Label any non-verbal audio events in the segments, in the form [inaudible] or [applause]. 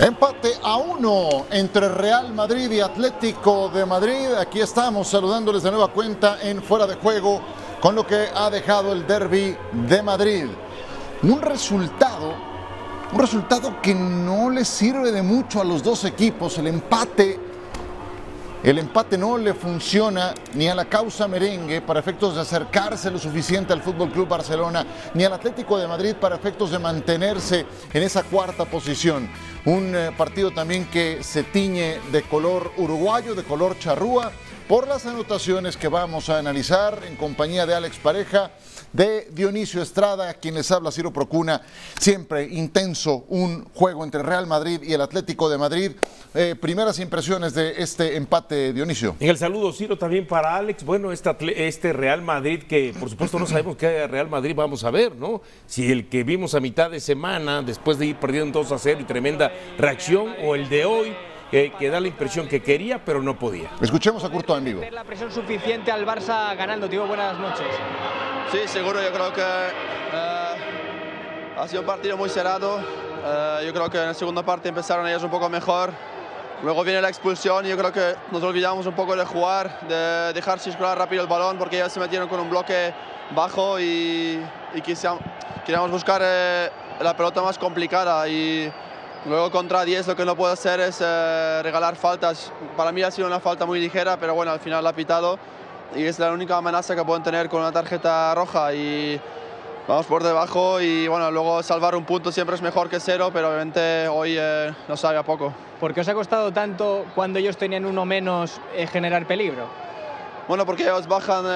Empate a uno entre Real Madrid y Atlético de Madrid. Aquí estamos saludándoles de nueva cuenta en Fuera de Juego con lo que ha dejado el derby de Madrid. Un resultado, un resultado que no le sirve de mucho a los dos equipos. El empate el empate no le funciona ni a la causa merengue para efectos de acercarse lo suficiente al Fútbol Club Barcelona, ni al Atlético de Madrid para efectos de mantenerse en esa cuarta posición. Un eh, partido también que se tiñe de color uruguayo, de color charrúa, por las anotaciones que vamos a analizar en compañía de Alex Pareja, de Dionisio Estrada, quien les habla Ciro Procuna. Siempre intenso un juego entre Real Madrid y el Atlético de Madrid. Eh, primeras impresiones de este empate, Dionisio. En el saludo, Ciro, también para Alex. Bueno, este, este Real Madrid, que por supuesto no sabemos qué Real Madrid vamos a ver, ¿no? Si el que vimos a mitad de semana, después de ir perdiendo 2 a 0 y tremenda reacción, o el de hoy que, da la impresión que quería, pero no podía. Escuchemos a Curto en vivo. La presión suficiente al Barça ganando, tío. Buenas noches. Sí, seguro. Yo creo que eh, ha sido un partido muy cerrado. Eh, yo creo que en la segunda parte empezaron ellos un poco mejor. Luego viene la expulsión y yo creo que nos olvidamos un poco de jugar, de dejar circular rápido el balón porque ellos se metieron con un bloque bajo y, y queríamos buscar eh, la pelota más complicada y Luego contra 10 lo que no puedo hacer es eh, regalar faltas. Para mí ha sido una falta muy ligera, pero bueno, al final la ha pitado y es la única amenaza que pueden tener con una tarjeta roja y vamos por debajo y bueno, luego salvar un punto siempre es mejor que cero, pero obviamente hoy eh, nos sabe a poco. ¿Por qué os ha costado tanto cuando ellos tenían uno menos eh, generar peligro? Bueno, porque ellos bajan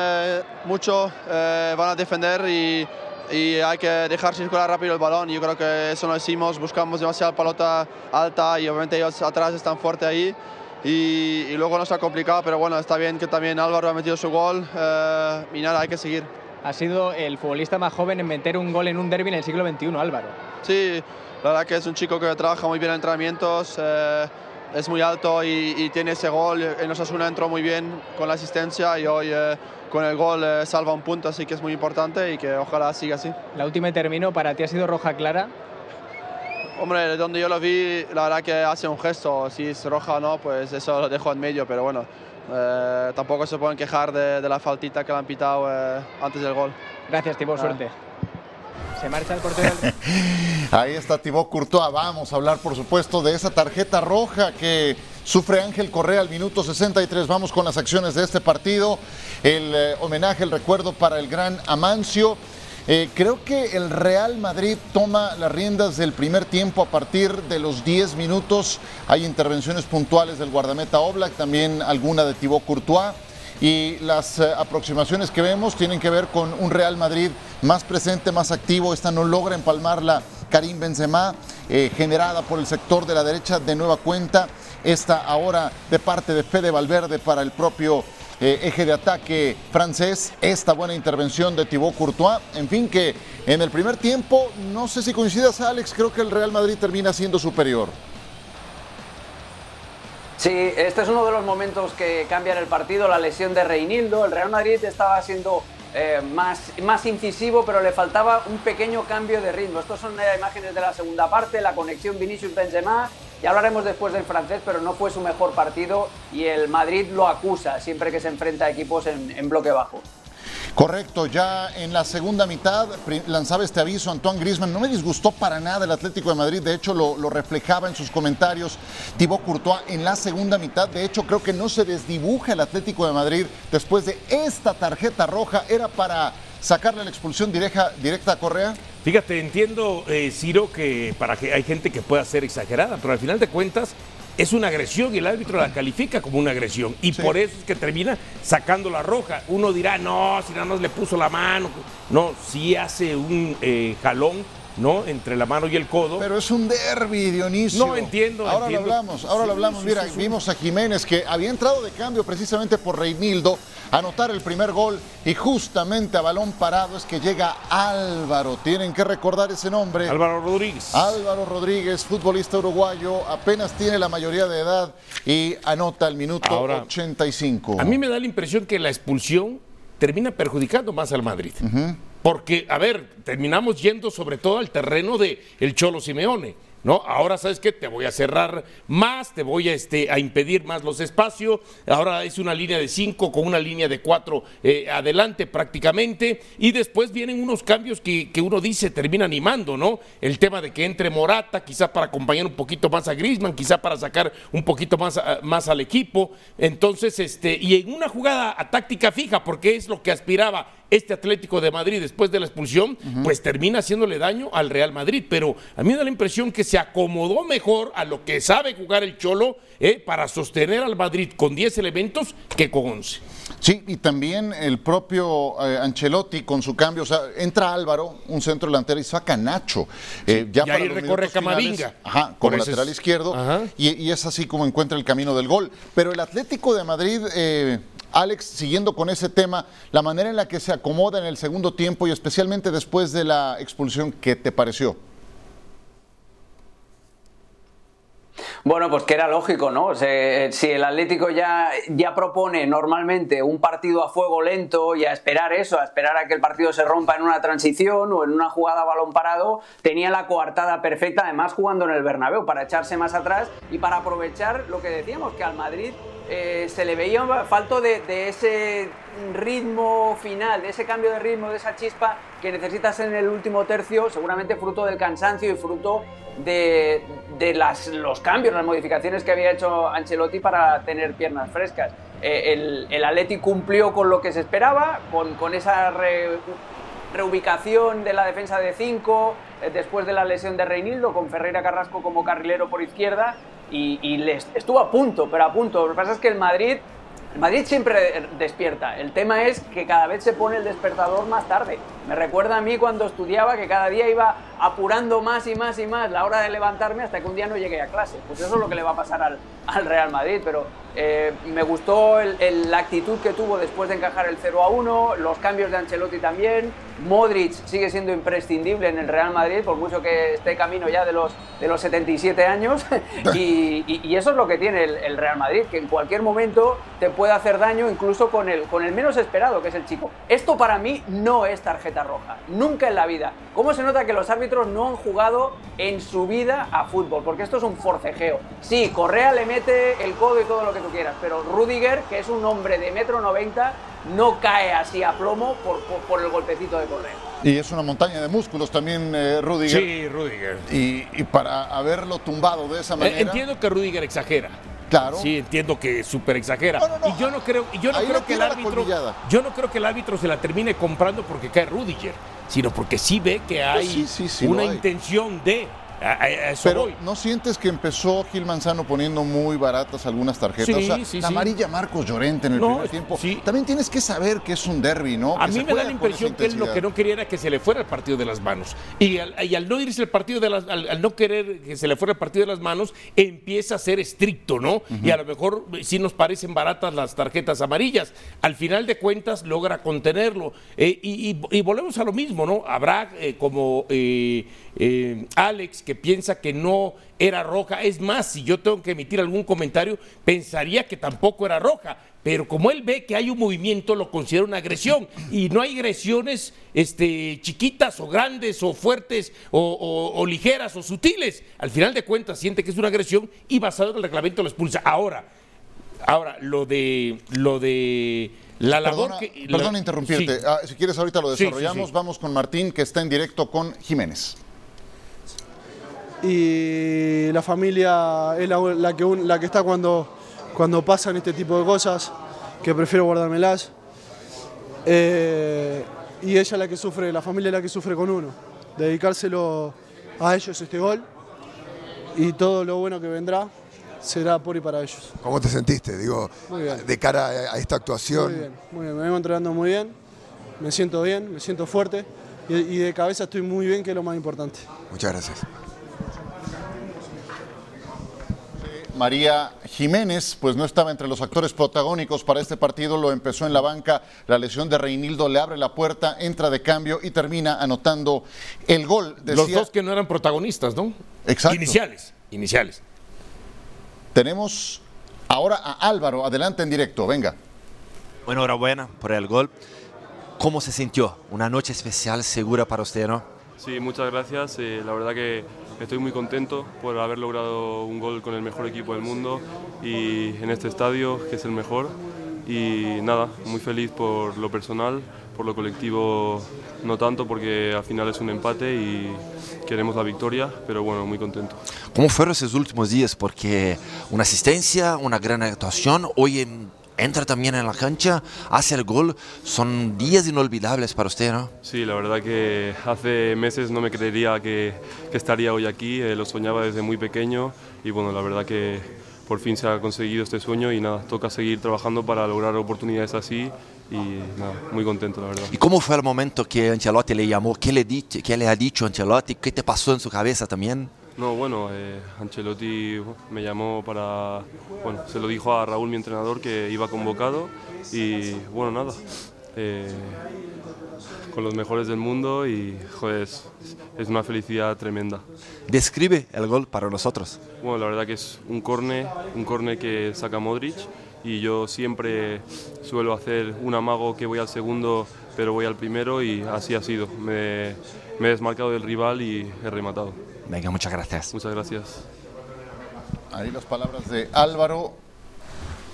mucho, van a defender y y hay que dejar circular rápido el balón. Yo creo que eso lo hicimos, buscamos demasiada pelota alta y obviamente ellos atrás están fuertes ahí. Y, luego nos ha complicado, pero bueno, está bien que también Álvaro ha metido su gol eh, y nada, hay que seguir. Ha sido el futbolista más joven en meter un gol en un derby en el siglo XXI, Álvaro. Sí, la verdad que es un chico que trabaja muy bien en entrenamientos. Eh, es muy alto y, tiene ese gol. En Osasuna entró muy bien con la asistencia y hoy eh, con el gol eh, salva un punto, así que es muy importante y que ojalá siga así. La última termino, ¿para ti ha sido roja clara? Hombre, donde yo lo vi, la verdad que hace un gesto. Si es roja o no, pues eso lo dejo en medio, pero bueno, eh, tampoco se pueden quejar de, la faltita que le han pitado antes del gol. Gracias, Timo, ah. suerte. Se marcha el portero. [laughs] Ahí está Thibaut Courtois. Vamos a hablar, por supuesto, de esa tarjeta roja que sufre Ángel Correa al minuto 63. Vamos con las acciones de este partido. El eh, homenaje, el recuerdo para el gran Amancio. Eh, creo que el Real Madrid toma las riendas del primer tiempo a partir de los 10 minutos. Hay intervenciones puntuales del guardameta Oblak, también alguna de Thibaut Courtois y las eh, aproximaciones que vemos tienen que ver con un Real Madrid más presente, más activo. Esta no logra empalmarla Karim Benzema, eh, generada por el sector de la derecha de nueva cuenta. Esta ahora de parte de Fede Valverde para el propio eh, eje de ataque francés. Esta buena intervención de Thibaut Courtois. En fin, que en el primer tiempo, no sé si coincidas, Alex, creo que el Real Madrid termina siendo superior. Sí, este es uno de los momentos que cambian el partido, la lesión de Reinildo. El Real Madrid estaba siendo eh, más, más incisivo, pero le faltaba un pequeño cambio de ritmo. Estos son eh, imágenes de la segunda parte, la conexión Vinicius-Benzema. Ya hablaremos después del francés, pero no fue su mejor partido y el Madrid lo acusa siempre que se enfrenta a equipos en bloque bajo. Correcto, ya en la segunda mitad lanzaba este aviso Antoine Grisman. No me disgustó para nada el Atlético de Madrid, de hecho lo, reflejaba en sus comentarios Thibaut Courtois en la segunda mitad. De hecho, creo que no se desdibuja el Atlético de Madrid después de esta tarjeta roja. ¿Era para sacarle la expulsión directa, directa a Correa? Fíjate, entiendo, eh, Ciro, que para que hay gente que pueda ser exagerada, pero al final de cuentas es una agresión y el árbitro la califica como una agresión. Y por eso es que termina sacando la roja. Uno dirá, no, si nada más le puso la mano. No, si hace un eh, jalón ¿no? Entre la mano y el codo. Pero es un derby, Dionisio. No entiendo. Ahora lo hablamos, ahora lo hablamos. Mira, vimos a Jiménez que había entrado de cambio precisamente por Reinildo anotar el primer gol y justamente a balón parado es que llega Álvaro. Tienen que recordar ese nombre. Álvaro Rodríguez. Álvaro Rodríguez, futbolista uruguayo, apenas tiene la mayoría de edad y anota el minuto 85. A mí me da la impresión que la expulsión termina perjudicando más al Madrid. Porque, a ver, terminamos yendo sobre todo al terreno de el Cholo Simeone. ¿no? Ahora sabes que te voy a cerrar más, te voy a, este, a impedir más los espacios, ahora es una línea de cinco con una línea de cuatro eh, adelante prácticamente, y después vienen unos cambios que, que, uno dice termina animando, ¿no? El tema de que entre Morata, quizá para acompañar un poquito más a Grisman, quizá para sacar un poquito más, más al equipo, entonces, este, y en una jugada a táctica fija, porque es lo que aspiraba este Atlético de Madrid después de la expulsión, pues termina haciéndole daño al Real Madrid. Pero a mí me da la impresión que se acomodó mejor a lo que sabe jugar el Cholo eh, para sostener al Madrid con 10 elementos que con 11. Sí, y también el propio eh, Ancelotti con su cambio, o sea, entra Álvaro, un centro delantero, y saca Nacho. Eh, ya y ahí recorre Camavinga. Ajá, como lateral izquierdo, y, y, es así como encuentra el camino del gol. Pero el Atlético de Madrid Alex, siguiendo con ese tema, la manera en la que se acomoda en el segundo tiempo y especialmente después de la expulsión, ¿qué te pareció? Bueno, pues que era lógico, ¿no? si el Atlético ya, ya propone normalmente un partido a fuego lento y a esperar eso, a esperar a que el partido se rompa en una transición o en una jugada a balón parado, tenía la coartada perfecta, además jugando en el Bernabéu, para echarse más atrás y para aprovechar lo que decíamos, que al Madrid eh, se le veía falto de, ese ritmo final, de ese cambio de ritmo, de esa chispa que necesitas en el último tercio, seguramente fruto del cansancio y fruto de, los cambios, las modificaciones que había hecho Ancelotti para tener piernas frescas. Eh, el, el cumplió con lo que se esperaba, con, esa reubicación de la defensa de 5, eh, después de la lesión de Reinildo, con Ferreira Carrasco como carrilero por izquierda, y, estuvo a punto, pero a punto. Lo que pasa es que el Madrid, el Madrid siempre despierta. El tema es que cada vez se pone el despertador más tarde. Me recuerda a mí cuando estudiaba que cada día iba apurando más y más y más la hora de levantarme hasta que un día no llegué a clase. Pues eso es lo que le va a pasar al, al Real Madrid. Pero eh, me gustó la actitud que tuvo después de encajar el 0 a 1, los cambios de Ancelotti también. Modric sigue siendo imprescindible en el Real Madrid, por mucho que esté camino ya de los, de los 77 años. [laughs] y, eso es lo que tiene el, Real Madrid, que en cualquier momento te puede hacer daño, incluso con el, con el menos esperado, que es el chico. Esto para mí no es tarjeta roja, nunca en la vida. ¿Cómo se nota que los árbitros no han jugado en su vida a fútbol? Porque esto es un forcejeo. Sí, Correa le mete el codo y todo lo que tú quieras, pero Rudiger, que es un hombre de metro 90, no cae así a plomo por, el golpecito de Correa. Y es una montaña de músculos también, eh, Rudiger. Sí, Rudiger. Y, para haberlo tumbado de esa eh, manera. Entiendo que Rudiger exagera. Claro. Sí, entiendo que súper exagera. y yo no creo, yo no creo que el árbitro, yo no creo que el árbitro se la termine comprando porque cae Rudiger, sino porque sí ve que pues hay una intención de pero ¿no sientes que empezó Gil Manzano poniendo muy baratas algunas tarjetas? la amarilla Marcos Llorente en el primer tiempo. También tienes que saber que es un derby, ¿no? A mí me da la impresión que él lo que no quería era que se le fuera el partido de las manos. Y al, no irse el partido de las, al, no querer que se le fuera el partido de las manos, empieza a ser estricto, ¿no? Y a lo mejor sí nos parecen baratas las tarjetas amarillas. Al final de cuentas logra contenerlo. Eh, y, volvemos a lo mismo, ¿no? Habrá eh, como eh, Alex que piensa que no era roja. Es más, si yo tengo que emitir algún comentario, pensaría que tampoco era roja. Pero como él ve que hay un movimiento, lo considera una agresión. Y no hay agresiones este, chiquitas o grandes o fuertes o, ligeras o sutiles. Al final de cuentas siente que es una agresión y basado en el reglamento lo expulsa. Ahora, ahora lo de lo de la labor que. Perdón interrumpirte. Ah, si quieres ahorita lo desarrollamos. Vamos con Martín, que está en directo con Jiménez y la familia es la, que, la que está cuando, cuando pasan este tipo de cosas, que prefiero guardármelas. Eh, y ella es la que sufre, la familia es la que sufre con uno. Dedicárselo a ellos este gol y todo lo bueno que vendrá será por y para ellos. ¿Cómo te sentiste, digo, de cara a esta actuación? Muy bien, muy bien, me vengo entrenando muy bien, me siento bien, me siento fuerte y de cabeza estoy muy bien, que es lo más importante. Muchas gracias. María Jiménez, pues no estaba entre los actores protagónicos para este partido, lo empezó en la banca, la lesión de Reinildo le abre la puerta, entra de cambio y termina anotando el gol. los dos que no eran protagonistas, ¿no? Exacto. Iniciales, iniciales. Tenemos ahora a Álvaro, adelante en directo, venga. Bueno, enhorabuena por el gol. ¿Cómo se sintió? Una noche especial segura para usted, ¿no? Sí, muchas gracias. Eh, la verdad que estoy muy contento por haber logrado un gol con el mejor equipo del mundo y en este estadio, que es el mejor. Y nada, muy feliz por lo personal, por lo colectivo no tanto porque al final es un empate y queremos la victoria, pero bueno, muy contento. ¿Cómo fueron esos últimos días? Porque una asistencia, una gran actuación, hoy en entra también en la cancha, hace el gol. Son días inolvidables para usted, ¿no? Sí, la verdad que hace meses no me creería que, que estaría hoy aquí. Eh, lo soñaba desde muy pequeño y bueno, la verdad que por fin se ha conseguido este sueño y nada, toca seguir trabajando para lograr oportunidades así y nada, muy contento la verdad. ¿Y cómo fue el momento que Ancelotti le llamó? ¿Qué le, qué le ha dicho Ancelotti? ¿Qué te pasó en su cabeza también? No, bueno, eh, Ancelotti me llamó para, bueno, se lo dijo a Raúl, mi entrenador, que iba convocado y bueno, nada, eh, con los mejores del mundo y joder, es, es, una felicidad tremenda. Describe el gol para nosotros. Bueno, la verdad que es un corne, un corne que saca Modric y yo siempre suelo hacer un amago que voy al segundo, pero voy al primero y así ha sido. Me, me he desmarcado del rival y he rematado. Venga, muchas gracias. Muchas gracias. Ahí las palabras de Álvaro,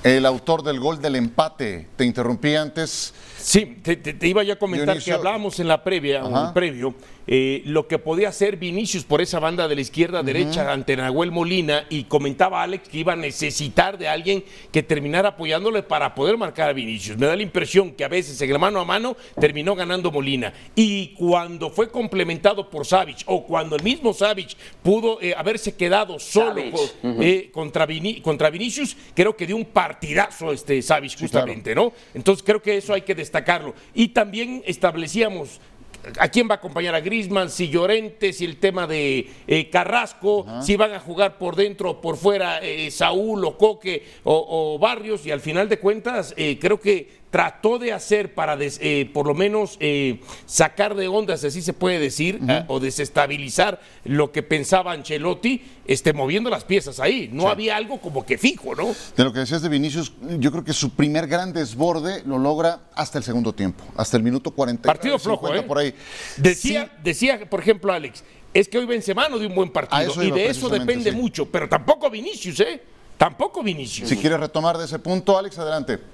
el autor del gol del empate. Te interrumpí antes. Sí, te, te, te iba yo a comentar Dionisio. que hablábamos en la previa, o en el previo, eh, lo que podía hacer Vinicius por esa banda de la izquierda derecha uh -huh. ante Nahuel Molina y comentaba Alex que iba a necesitar de alguien que terminara apoyándole para poder marcar a Vinicius. Me da la impresión que a veces en el mano a mano terminó ganando Molina y cuando fue complementado por Savic o cuando el mismo Savic pudo eh, haberse quedado solo por, uh -huh. eh, contra, contra, Vinicius, creo que dio un partidazo este Savic justamente, sí, claro. ¿no? Entonces creo que eso hay que destacarlo. Y también establecíamos a quién va a acompañar a Grisman, si Llorente, si el tema de eh, Carrasco, uh -huh. si van a jugar por dentro o por fuera eh, Saúl o Coque o, o, Barrios, y al final de cuentas eh, creo que trató de hacer para des, eh, por lo menos eh, sacar de ondas, así se puede decir, uh -huh. eh, o desestabilizar lo que pensaba Ancelotti, este, moviendo las piezas ahí. No sí. había algo como que fijo, ¿no? De lo que decías de Vinicius, yo creo que su primer gran desborde lo logra hasta el segundo tiempo, hasta el minuto 40. Partido flojo, ¿eh? por ahí. Decía, sí. decía, por ejemplo, Alex, es que hoy Benzema no de un buen partido y de eso depende sí. mucho, pero tampoco Vinicius, ¿eh? Tampoco Vinicius. Si quieres retomar de ese punto, Alex, adelante.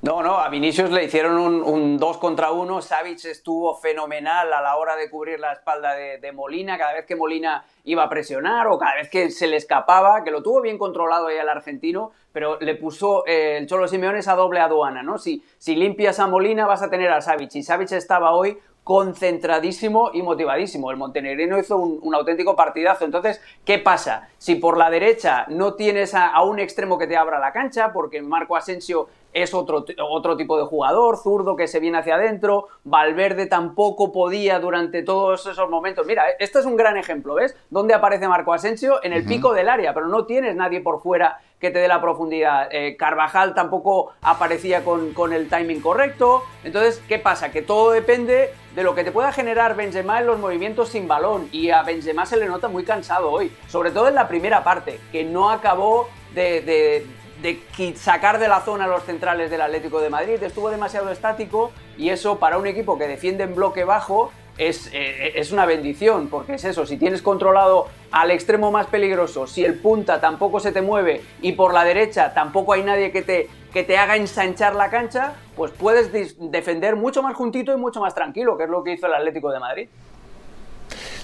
No, no, a Vinicius le hicieron un, un, dos contra uno. Savic estuvo fenomenal a la hora de cubrir la espalda de, de, Molina. Cada vez que Molina iba a presionar o cada vez que se le escapaba, que lo tuvo bien controlado ahí al argentino, pero le puso eh, el Cholo Simeone esa doble aduana, ¿no? Si, si limpias a Molina vas a tener a Savic. Y Savic estaba hoy concentradísimo y motivadísimo. El montenegrino hizo un, un, auténtico partidazo. Entonces, ¿qué pasa? Si por la derecha no tienes a, a, un extremo que te abra la cancha, porque Marco Asensio es otro, otro tipo de jugador, zurdo que se viene hacia adentro, Valverde tampoco podía durante todos esos momentos. Mira, este es un gran ejemplo, ¿ves? ¿Dónde aparece Marco Asensio? En el uh -huh. pico del área, pero no tienes nadie por fuera que te dé la profundidad. Eh, Carvajal tampoco aparecía con, con, el timing correcto. Entonces, ¿qué pasa? Que todo depende de lo que te pueda generar Benzema en los movimientos sin balón. Y a Benzema se le nota muy cansado hoy, sobre todo en la primera parte, que no acabó de, de de sacar de la zona los centrales del Atlético de Madrid. Estuvo demasiado estático y eso para un equipo que defiende en bloque bajo es, eh, es, una bendición, porque es eso, si tienes controlado al extremo más peligroso, si el punta tampoco se te mueve y por la derecha tampoco hay nadie que te, que te haga ensanchar la cancha, pues puedes defender mucho más juntito y mucho más tranquilo, que es lo que hizo el Atlético de Madrid.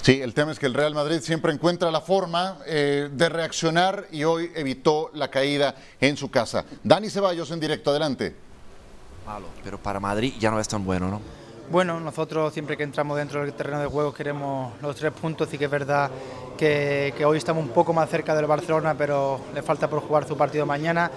Sí, el tema es que el Real Madrid siempre encuentra la forma eh, de reaccionar y hoy evitó la caída en su casa. Dani Ceballos en directo, adelante. Malo, pero para Madrid ya no es tan bueno, ¿no? Bueno, nosotros siempre que entramos dentro del terreno de juego queremos los tres puntos y que es verdad que, que, hoy estamos un poco más cerca del Barcelona, pero le falta por jugar su partido mañana.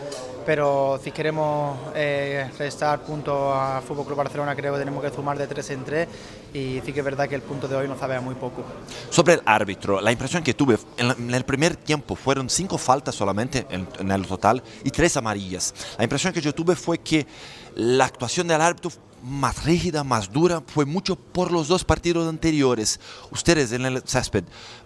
Pero si queremos eh, restar puntos a Fútbol Club Barcelona, creo que tenemos que sumar de tres en tres y sí que es verdad que el punto de hoy nos sabe a muy poco. Sobre el árbitro, la impresión que tuve en el primer tiempo fueron cinco faltas solamente en, en el total y tres amarillas. La impresión que yo tuve fue que la actuación del árbitro más rígida, más dura, fue mucho por los dos partidos anteriores. Ustedes en el césped,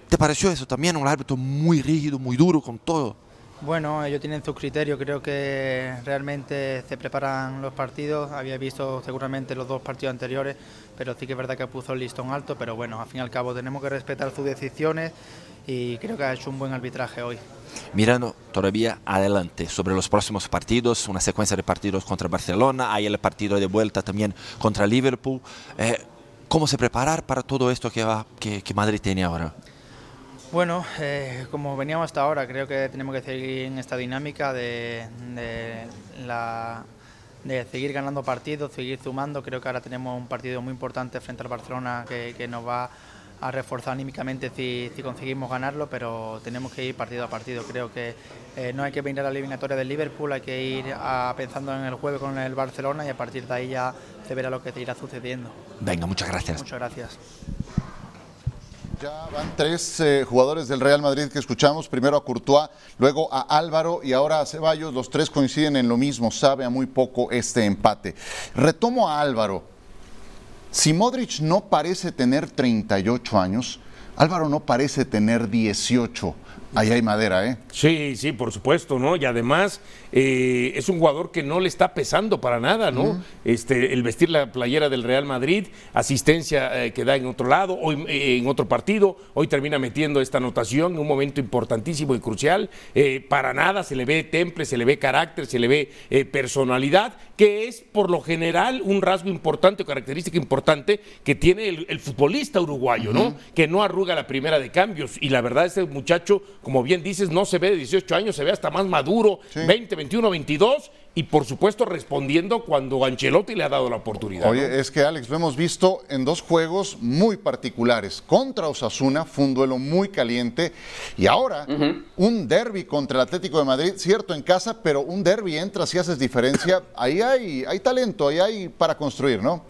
¿te pareció eso también? Un árbitro muy rígido, muy duro con todo. Bueno, ellos tienen su criterio, creo que realmente se preparan los partidos, había visto seguramente los dos partidos anteriores, pero sí que es verdad que puso el listón alto, pero bueno, al fin y al cabo tenemos que respetar sus decisiones y creo que ha hecho un buen arbitraje hoy. Mirando todavía adelante sobre los próximos partidos, una secuencia de partidos contra Barcelona, hay el partido de vuelta también contra Liverpool. Eh, ¿Cómo se preparar para todo esto que, va, que, que Madrid tiene ahora? Bueno, eh, como veníamos hasta ahora, creo que tenemos que seguir en esta dinámica de, de, la, de seguir ganando partidos, seguir sumando. Creo que ahora tenemos un partido muy importante frente al Barcelona que, que nos va a reforzar anímicamente si, si, conseguimos ganarlo, pero tenemos que ir partido a partido. Creo que eh, no hay que venir a la eliminatoria del Liverpool, hay que ir a, pensando en el jueves con el Barcelona y a partir de ahí ya se verá lo que te irá sucediendo. Venga, muchas gracias. Muchas gracias. Ya van tres eh, jugadores del Real Madrid que escuchamos, primero a Courtois, luego a Álvaro y ahora a Ceballos. Los tres coinciden en lo mismo, sabe a muy poco este empate. Retomo a Álvaro. Si Modric no parece tener 38 años, Álvaro no parece tener 18. Ahí hay madera, ¿eh? Sí, sí, por supuesto, ¿no? Y además eh, es un jugador que no le está pesando para nada, ¿no? Uh -huh. este, el vestir la playera del Real Madrid, asistencia eh, que da en otro lado, hoy eh, en otro partido, hoy termina metiendo esta anotación en un momento importantísimo y crucial. Para nada se le ve temple, se le ve carácter, se le ve personalidad, que es por lo general un rasgo importante o característica importante que tiene el, el futbolista uruguayo, uh -huh. ¿no? Que no arruga la primera de cambios. Y la verdad, este muchacho como bien dices, no se ve de 18 años, se ve hasta más maduro, sí. 20, 21, 22, y por supuesto respondiendo cuando Ancelotti le ha dado la oportunidad. Oye, ¿no? es que Alex, lo hemos visto en dos juegos muy particulares. Contra Osasuna, fue un duelo muy caliente, y ahora uh -huh. un derby contra el Atlético de Madrid, cierto en casa, pero un derby entra si haces diferencia. Ahí hay, hay talento, ahí hay para construir, ¿no?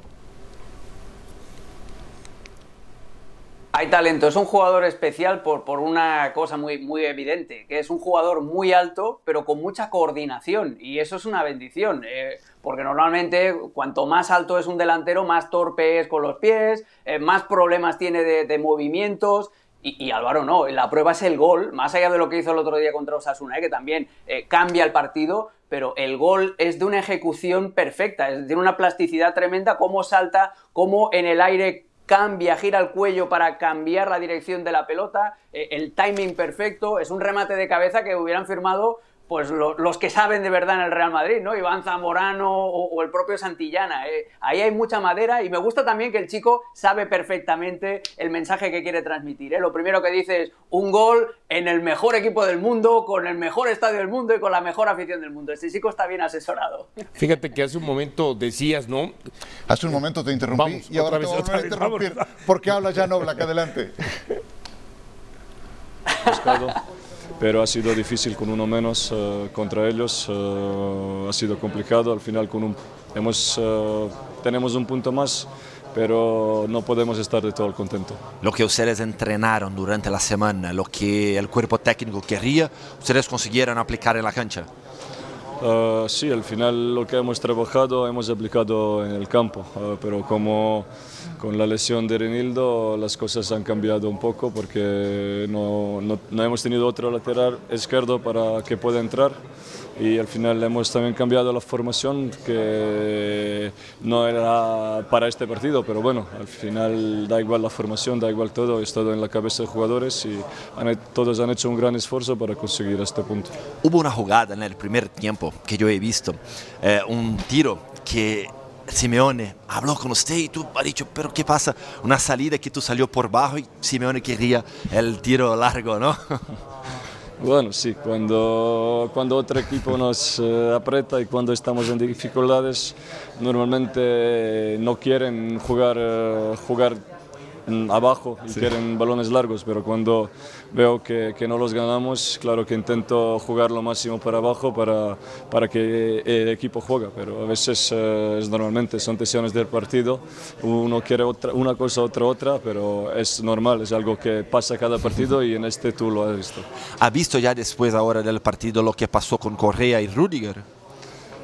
Hay talento, es un jugador especial por, por una cosa muy, muy evidente, que es un jugador muy alto, pero con mucha coordinación, y eso es una bendición, eh, porque normalmente cuanto más alto es un delantero, más torpe es con los pies, eh, más problemas tiene de, movimientos, y, Álvaro no, la prueba es el gol, más allá de lo que hizo el otro día contra Osasuna, eh, que también eh, cambia el partido, pero el gol es de una ejecución perfecta, tiene una plasticidad tremenda, cómo salta, cómo en el aire cambia, gira el cuello para cambiar la dirección de la pelota, eh, el timing perfecto, es un remate de cabeza que hubieran firmado pues lo, los que saben de verdad en el Real Madrid, ¿no? Iván Zamorano o, o el propio Santillana. ¿eh? Ahí hay mucha madera y me gusta también que el chico sabe perfectamente el mensaje que quiere transmitir. ¿eh? Lo primero que dice es un gol en el mejor equipo del mundo, con el mejor estadio del mundo y con la mejor afición del mundo. Este chico está bien asesorado. Fíjate que hace un momento decías, ¿no? Hace un momento te interrumpí vamos, y ahora vez, te voy a interrumpir. porque habla ya Nobla, que adelante. Pero ha sido difícil con uno menos uh, contra ellos, uh, ha sido complicado, al final con un, hemos, uh, tenemos un punto más, pero no podemos estar de todo contento. Lo que ustedes entrenaron durante la semana, lo que el cuerpo técnico quería, ustedes consiguieron aplicar en la cancha. Uh, sí, al final lo que hemos trabajado hemos aplicado en el campo, uh, pero como con la lesión de Renildo las cosas han cambiado un poco porque no, no, no hemos tenido otro lateral izquierdo para que pueda entrar y al final hemos también cambiado la formación que no era para este partido, pero bueno, al final da igual la formación, da igual todo, es todo en la cabeza de jugadores y han, todos han hecho un gran esfuerzo para conseguir este punto. Hubo una jugada en el primer tiempo que yo he visto, eh, un tiro que Simeone habló con usted y tú has dicho, pero ¿qué pasa? Una salida que tú salió por bajo y Simeone quería el tiro largo, ¿no? [laughs] Bueno, sí, cuando, cuando otro equipo nos uh, aprieta y cuando estamos en dificultades, normalmente no quieren jugar, uh, jugar abajo y sí. quieren balones largos, pero cuando veo que, que, no los ganamos, claro que intento jugar lo máximo para abajo para, para que el equipo juegue, pero a veces uh, es normalmente, son tensiones del partido, uno quiere otra, una cosa, otra, otra, pero es normal, es algo que pasa cada partido y en este tú lo has visto. ¿Ha visto ya después ahora del partido lo que pasó con Correa y Rudiger?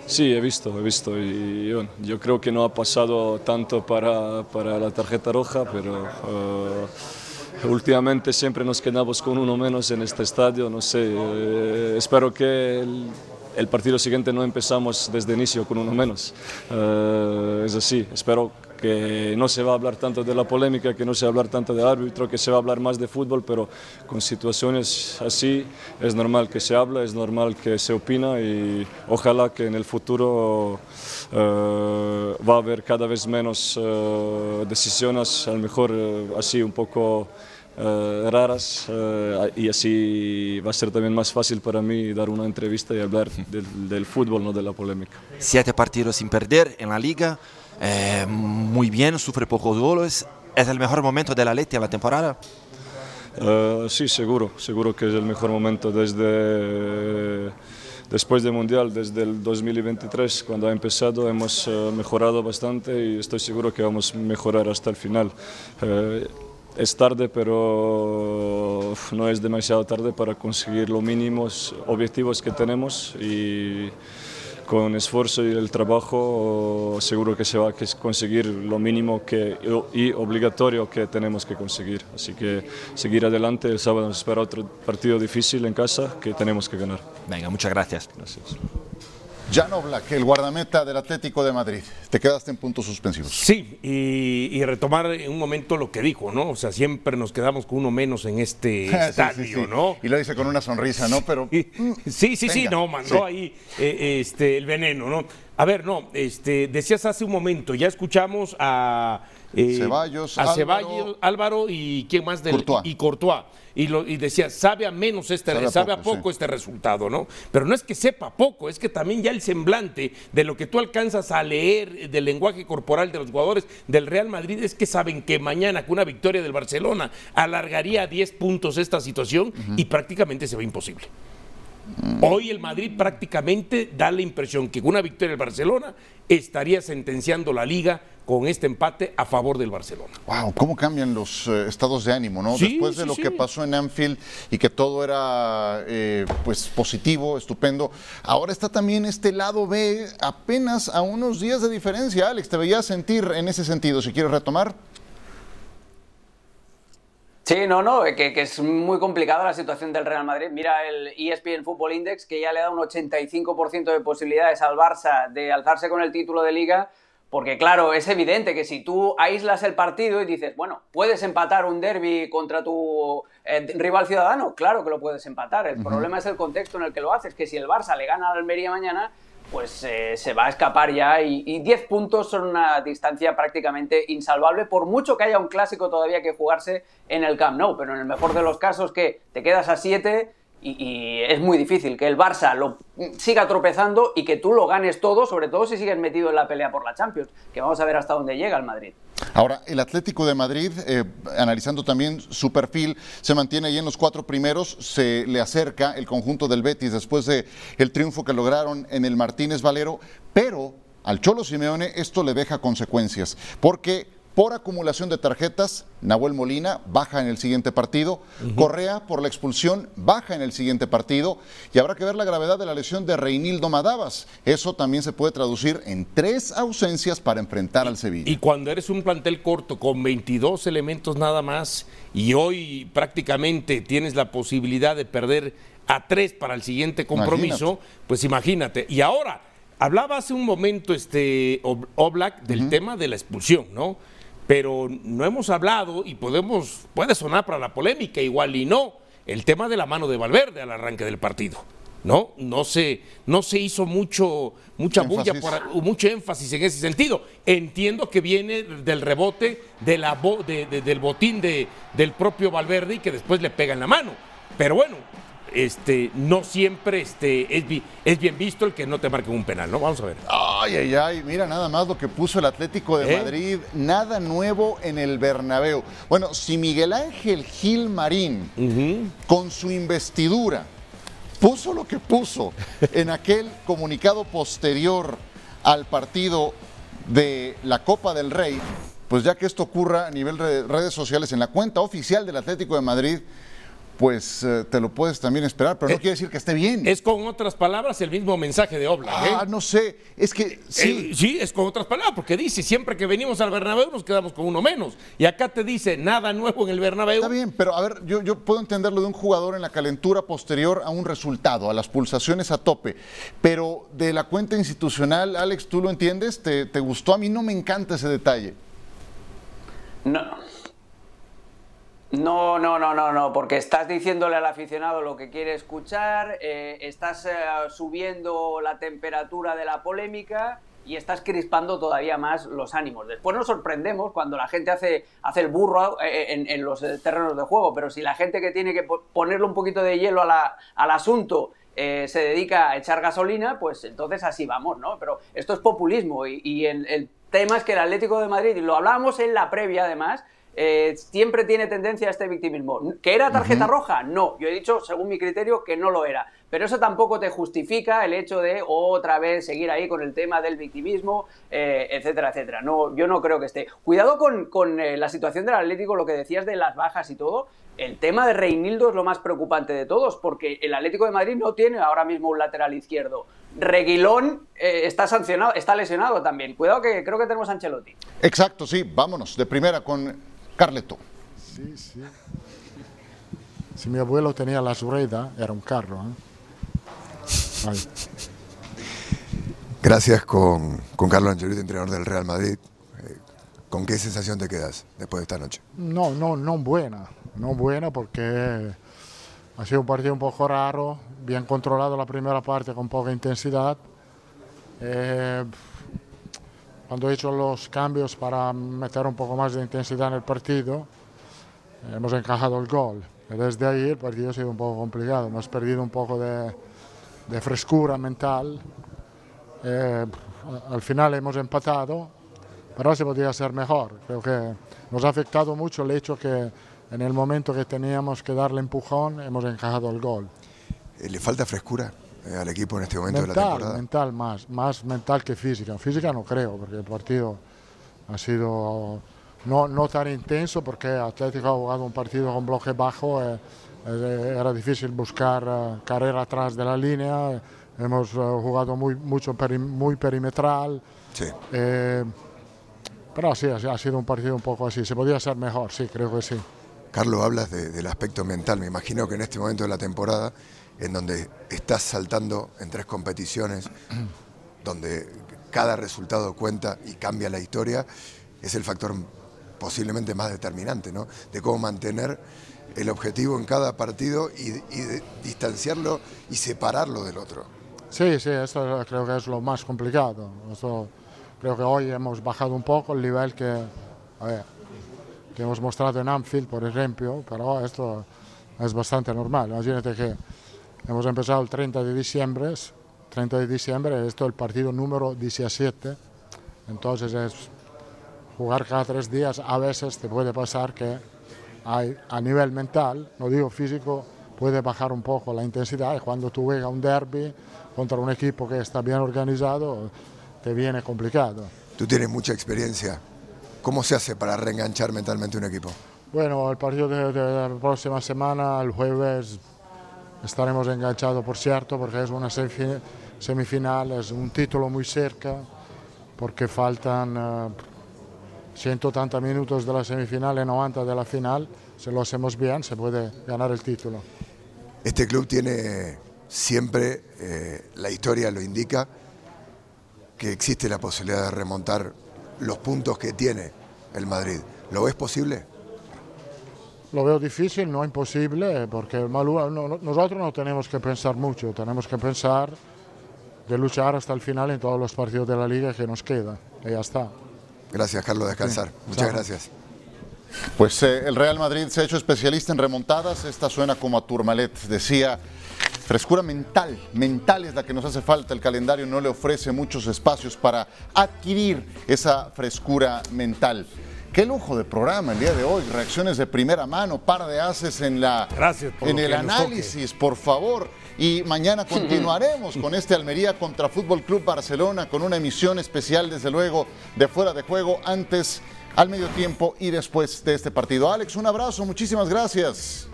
Sí, he visto, he visto y bueno, yo creo que no ha pasado tanto para, para la tarjeta roja, pero uh, últimamente siempre nos quedamos con uno menos en este estadio, no sé, eh, espero que el, el partido siguiente no empezamos desde inicio con uno menos. Eh, es así, espero que no se va a hablar tanto de la polémica, que no se va a hablar tanto del árbitro, que se va a hablar más de fútbol, pero con situaciones así es normal que se hable, es normal que se opina y ojalá que en el futuro eh, va a haber cada vez menos eh, decisiones, a lo mejor eh, así un poco raras y así va a ser también más fácil para mí dar una entrevista y hablar del, del fútbol, no de la polémica. Siete partidos sin perder en la liga, eh, muy bien, sufre pocos goles. ¿Es el mejor momento de la Leti en la temporada? Eh, sí, seguro, seguro que es el mejor momento desde después del Mundial, desde el 2023, cuando ha empezado, hemos eh, mejorado bastante y estoy seguro que vamos a mejorar hasta el final. Eh, es tarde, pero no es demasiado tarde para conseguir los mínimos objetivos que tenemos y con esfuerzo y el trabajo seguro que se va a conseguir lo mínimo que, y obligatorio que tenemos que conseguir. Así que seguir adelante, el sábado nos espera otro partido difícil en casa que tenemos que ganar. Venga, muchas gracias. Gracias. Jan Oblak, el guardameta del Atlético de Madrid. Te quedaste en puntos suspensivos. Sí, y, y retomar en un momento lo que dijo, ¿no? O sea, siempre nos quedamos con uno menos en este [laughs] Sí, sí, estadio, sí. ¿no? Y lo dice con una sonrisa, ¿no? Pero Sí, sí, sí, Venga, no, mandó sí. ahí eh, este, el veneno, ¿no? A ver, no, este, decías hace un momento, ya escuchamos a eh, Ceballos, a Álvaro. Ceballos, Álvaro y quién más del Courtois. y Courtois. Y, lo, y decía, sabe a menos este, Sabe sabe, a a poco, sí. este resultado, ¿no? Pero no es que sepa poco, es que también ya el semblante de lo que tú alcanzas a leer del lenguaje corporal de los jugadores del Real Madrid es que saben que mañana con una victoria del Barcelona alargaría a 10 puntos esta situación y prácticamente se ve imposible. Hoy el Madrid prácticamente da la impresión que con una victoria del Barcelona estaría sentenciando la liga con este empate a favor del Barcelona. Wow, cómo cambian los eh, estados de ánimo, ¿no? Sí, Después de sí, lo sí. que pasó en Anfield y que todo era eh, pues positivo, estupendo, ahora está también este lado B apenas a unos días de diferencia. Alex, te veía sentir en ese sentido, si quieres retomar. Sí, no, no, que, que es muy complicada la situación del Real Madrid. Mira el ESPN Football Index que ya le da un 85% de posibilidades al Barça de alzarse con el título de liga, porque claro, es evidente que si tú aíslas el partido y dices, bueno, puedes empatar un derby contra tu eh, rival ciudadano, claro que lo puedes empatar. El problema es el contexto en el que lo haces, que si el Barça le gana al Almería mañana, pues eh, se va a escapar ya y, y 10 puntos son una distancia prácticamente insalvable, por mucho que haya un clásico todavía que jugarse en el Camp Nou, pero en el mejor de los casos que te quedas a 7 y, es muy difícil que el Barça lo siga tropezando y que tú lo ganes todo, sobre todo si sigues metido en la pelea por la Champions, que vamos a ver hasta dónde llega el Madrid. Ahora, el Atlético de Madrid, eh, analizando también su perfil, se mantiene ahí en los cuatro primeros, se le acerca el conjunto del Betis después de el triunfo que lograron en el Martínez Valero, pero al Cholo Simeone esto le deja consecuencias, porque por acumulación de tarjetas, Nahuel Molina baja en el siguiente partido, Correa por la expulsión baja en el siguiente partido y habrá que ver la gravedad de la lesión de Reinildo Madavas. Eso también se puede traducir en tres ausencias para enfrentar al Sevilla. Y cuando eres un plantel corto con 22 elementos nada más y hoy prácticamente tienes la posibilidad de perder a tres para el siguiente compromiso, pues imagínate. Y ahora, hablaba hace un momento este Ob- Oblak del tema de la expulsión, ¿no? Pero no hemos hablado y podemos, puede sonar para la polémica, igual y no, el tema de la mano de Valverde al arranque del partido. ¿no? No se, no se hizo mucho, mucha bulla, Énfasis. por, mucho énfasis en ese sentido. Entiendo que viene del rebote de la bo- de- de- del botín de, del propio Valverde y que después le pega en la mano. Pero bueno, este, no siempre este, es, bi- es bien visto el que no te marquen un penal, ¿no? Vamos a ver. Ay, ay, ay, mira nada más lo que puso el Atlético de ¿Eh? Madrid, nada nuevo en el Bernabéu. Bueno, si Miguel Ángel Gil Marín, con su investidura, puso lo que puso en aquel comunicado posterior al partido de la Copa del Rey, pues ya que esto ocurra a nivel de redes sociales en la cuenta oficial del Atlético de Madrid, pues eh, te lo puedes también esperar, pero no Eh, quiere decir que esté bien. Es con otras palabras el mismo mensaje de Oblak. ah, ¿eh? no sé, es que sí. Eh, sí, es con otras palabras, porque dice, siempre que venimos al Bernabéu nos quedamos con uno menos. Y acá te dice, nada nuevo en el Bernabéu. Está bien, pero a ver, yo, yo puedo entenderlo de un jugador en la calentura posterior a un resultado, a las pulsaciones a tope, pero de la cuenta institucional, Alex, ¿tú lo entiendes? ¿Te, te gustó? A mí no me encanta ese detalle. No. No, no, no, no, no, porque estás diciéndole al aficionado lo que quiere escuchar, eh, estás eh, subiendo la temperatura de la polémica y estás crispando todavía más los ánimos. Después nos sorprendemos cuando la gente hace, hace el burro eh, en, los terrenos de juego, pero si la gente que tiene que po- ponerle un poquito de hielo al asunto eh, se dedica a echar gasolina, pues entonces así vamos, ¿no? Pero esto es populismo y, y el, el tema es que el Atlético de Madrid, y lo hablábamos en la previa además, eh, siempre tiene tendencia a este victimismo. ¿Que era tarjeta roja? No. Yo he dicho, según mi criterio, que no lo era. Pero eso tampoco te justifica el hecho de otra vez seguir ahí con el tema del victimismo, eh, etcétera, etcétera. No, yo no creo que esté. Cuidado con, con, eh, la situación del Atlético, lo que decías de las bajas y todo. El tema de Reinildo es lo más preocupante de todos, porque el Atlético de Madrid no tiene ahora mismo un lateral izquierdo. Reguilón eh, está sancionado, está lesionado también. Cuidado que creo que tenemos a Ancelotti. Exacto, sí, vámonos, de primera con Carleto. Sí, sí. Si mi abuelo tenía la Sureda, era un carro. ¿eh? Ay. Gracias con, con Carlos Ancelotti, entrenador del Real Madrid. Eh, ¿Con qué sensación te quedas después de esta noche? No, no, no buena. No buena porque ha sido un partido un poco raro, bien controlado la primera parte con poca intensidad. Eh, cuando he hecho los cambios para meter un poco más de intensidad en el partido, hemos encajado el gol. Desde ahí el partido ha sido un poco complicado. Hemos perdido un poco de, de frescura mental. Eh, al final hemos empatado, pero se podía ser mejor. Creo que nos ha afectado mucho el hecho que en el momento que teníamos que darle empujón hemos encajado el gol. ¿Le falta frescura al equipo en este momento de la Mental, temporada? mental más, más mental que física. Física no creo, porque el partido ha sido no, no tan intenso, porque Atlético ha jugado un partido con bloque bajo, eh, eh, era difícil buscar eh, carrera atrás de la línea, hemos eh, jugado muy, mucho peri- muy perimetral. Sí. Eh, pero sí, ha ha sido un partido un poco así. Se podía ser mejor, sí, creo que sí. Carlos, hablas de- del aspecto mental. Me imagino que en este momento de la temporada, en donde estás saltando en tres competiciones, [clears throat] donde cada resultado cuenta y cambia la historia, es el factor posiblemente más determinante, ¿no? De cómo mantener el objetivo en cada partido y, y de distanciarlo y separarlo del otro. Sí, sí, eso creo que es lo más complicado. Eso, creo que hoy hemos bajado un poco el nivel que, a ver, que hemos mostrado en Anfield, por ejemplo, pero esto es bastante normal. Imagínate que hemos empezado el 30 de diciembre, 30 de diciembre, esto es el partido número 17, entonces es jugar cada tres días, a veces te puede pasar que hay, a nivel mental, no digo físico, puede bajar un poco la intensidad y cuando tú juegas un derby contra un equipo que está bien organizado, te viene complicado. Tú tienes mucha experiencia. ¿Cómo se hace para reenganchar mentalmente un equipo? Bueno, el partido de, de la próxima semana, el jueves, estaremos enganchados, por cierto, porque es una semifi- semifinal, es un título muy cerca, porque faltan eh, 180 minutos de la semifinal y 90 de la final. Si lo hacemos bien, se puede ganar el título. Este club tiene siempre, eh, la historia lo indica, que existe la posibilidad de remontar los puntos que tiene el Madrid. ¿Lo ves posible? Lo veo difícil, no imposible, porque el Malú- no- no- nosotros no tenemos que pensar mucho, tenemos que pensar de luchar hasta el final en todos los partidos de la liga que nos queda. Y ya está. Gracias, Carlos, descansar. Sí. Muchas Chao. gracias. Pues eh, el Real Madrid se ha hecho especialista en remontadas. Esta suena como a Tourmalet. Decía, frescura mental. Mental es la que nos hace falta. El calendario no le ofrece muchos espacios para adquirir esa frescura mental. Qué lujo de programa el día de hoy. Reacciones de primera mano, par de haces en, la, Gracias por en el análisis, por favor. Y mañana [laughs] continuaremos con este Almería contra Fútbol Club Barcelona con una emisión especial, desde luego, de fuera de juego antes, al medio tiempo y después de este partido. Alex, un abrazo, muchísimas gracias.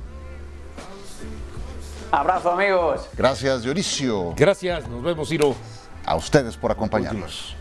Abrazo, amigos. Gracias, Dionisio. Gracias, nos vemos, Ciro. A ustedes por acompañarnos.